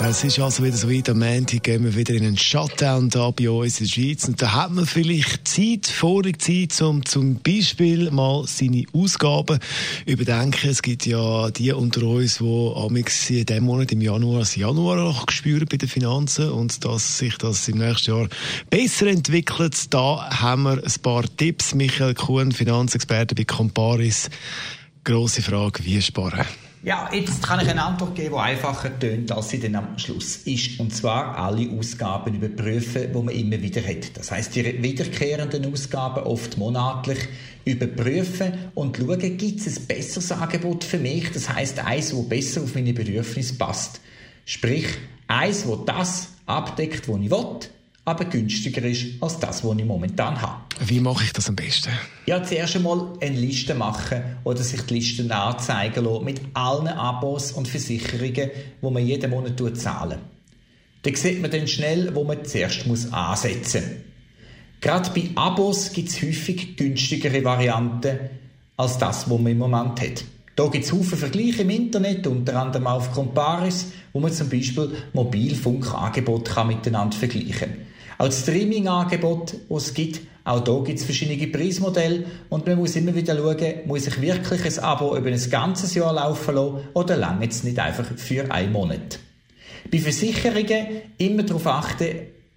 es ist also wieder so weit, am Montag gehen wir wieder in einen Shutdown da bei uns in der Schweiz. Und da hat man vielleicht Zeit, vorige Zeit, um zum Beispiel mal seine Ausgaben überdenken. Es gibt ja die unter uns, die amix in diesem Monat, im Januar, das Januar spüren bei den Finanzen und dass sich das im nächsten Jahr besser entwickelt. Da haben wir ein paar Tipps. Michael Kuhn, Finanzexperte bei Comparis. Grosse Frage, wie sparen? Ja, jetzt kann ich eine Antwort geben, die einfacher tönt, als sie dann am Schluss ist. Und zwar alle Ausgaben überprüfen, die man immer wieder hat. Das heißt, die wiederkehrenden Ausgaben, oft monatlich, überprüfen und schauen, gibt es ein besseres Angebot für mich? Das heißt, eins, das besser auf meine Bedürfnisse passt. Sprich, eins, das das abdeckt, was ich will aber günstiger ist als das, was ich momentan habe. Wie mache ich das am besten? Ja, zuerst einmal eine Liste machen oder sich die Liste anzeigen lassen mit allen Abos und Versicherungen, die man jeden Monat zahlen Dann sieht man dann schnell, wo man zuerst muss ansetzen muss. Gerade bei Abos gibt es häufig günstigere Varianten als das, was man im Moment hat. Da gibt es viele Vergleiche im Internet, unter anderem auf Comparis, wo man zum Beispiel Mobilfunkangebote miteinander vergleichen kann. Auch das Streaming-Angebot, das es gibt, auch da gibt es verschiedene Preismodelle und man muss immer wieder schauen, muss ich wirklich ein Abo über ein ganzes Jahr laufen lassen oder lange es nicht einfach für einen Monat. Bei Versicherungen immer darauf achten,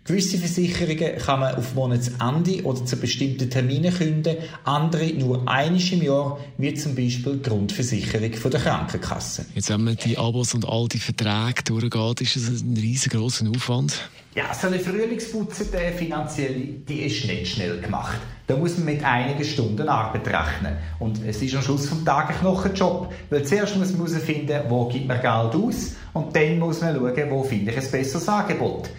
Gewisse Versicherungen kann man auf Monatsende oder zu bestimmten Terminen künden, andere nur einisch im Jahr, wie zum Beispiel die Grundversicherung von der Krankenkasse. Jetzt, wenn man die Abos und all die Verträge durchgeht, ist das ein riesengroßer Aufwand? Ja, so eine Frühlingsputze, die finanzielle, die ist nicht schnell gemacht. Da muss man mit einigen Stunden Arbeit rechnen. Und es ist am Schluss des Tages noch ein Job. Weil zuerst muss man herausfinden, wo gibt man Geld aus und dann muss man schauen, wo finde ich ein besseres Angebot.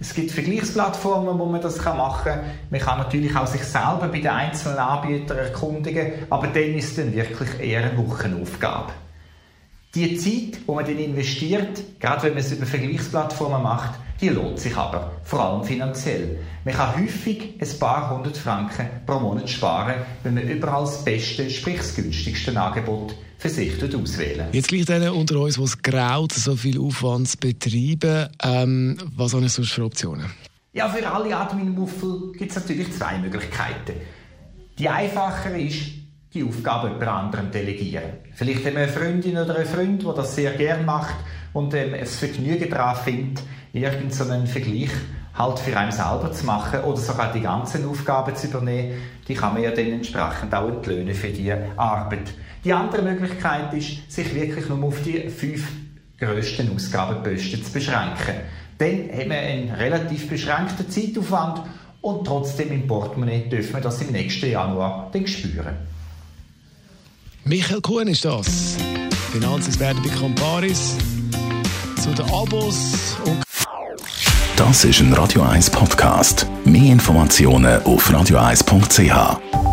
Es gibt Vergleichsplattformen, wo man das machen kann. Man kann natürlich auch sich selber bei den einzelnen Anbietern erkundigen, aber dann ist es dann wirklich eher eine Wochenaufgabe. Die Zeit, die man dann investiert, gerade wenn man es über Vergleichsplattformen macht, die lohnt sich aber, vor allem finanziell. Man kann häufig ein paar hundert Franken pro Monat sparen, wenn man überall das beste, sprich das günstigste Angebot für sich auswählen Jetzt gleich denen unter uns, die es graut, so viel Aufwand betreiben, ähm, was haben sonst für Optionen? Ja, für alle Admin-Muffel gibt es natürlich zwei Möglichkeiten. Die einfachere ist, die Aufgabe jemand anderem delegieren. Vielleicht haben wir eine Freundin oder einen Freund, der das sehr gerne macht und ähm, es Vergnügen daran findet, irgendeinen Vergleich halt für einen selber zu machen oder sogar die ganzen Aufgaben zu übernehmen, die kann man ja dann entsprechend auch entlöhnen für die Arbeit. Die andere Möglichkeit ist, sich wirklich nur auf die fünf grössten Ausgabenposten zu beschränken. Dann haben wir einen relativ beschränkten Zeitaufwand und trotzdem im Portemonnaie dürfen wir das im nächsten Januar dann spüren. Michael Kuhn ist das. Finanzexperte bei Comparis. Zu den Abos und Das ist ein Radio 1 Podcast. Mehr Informationen auf radio1.ch.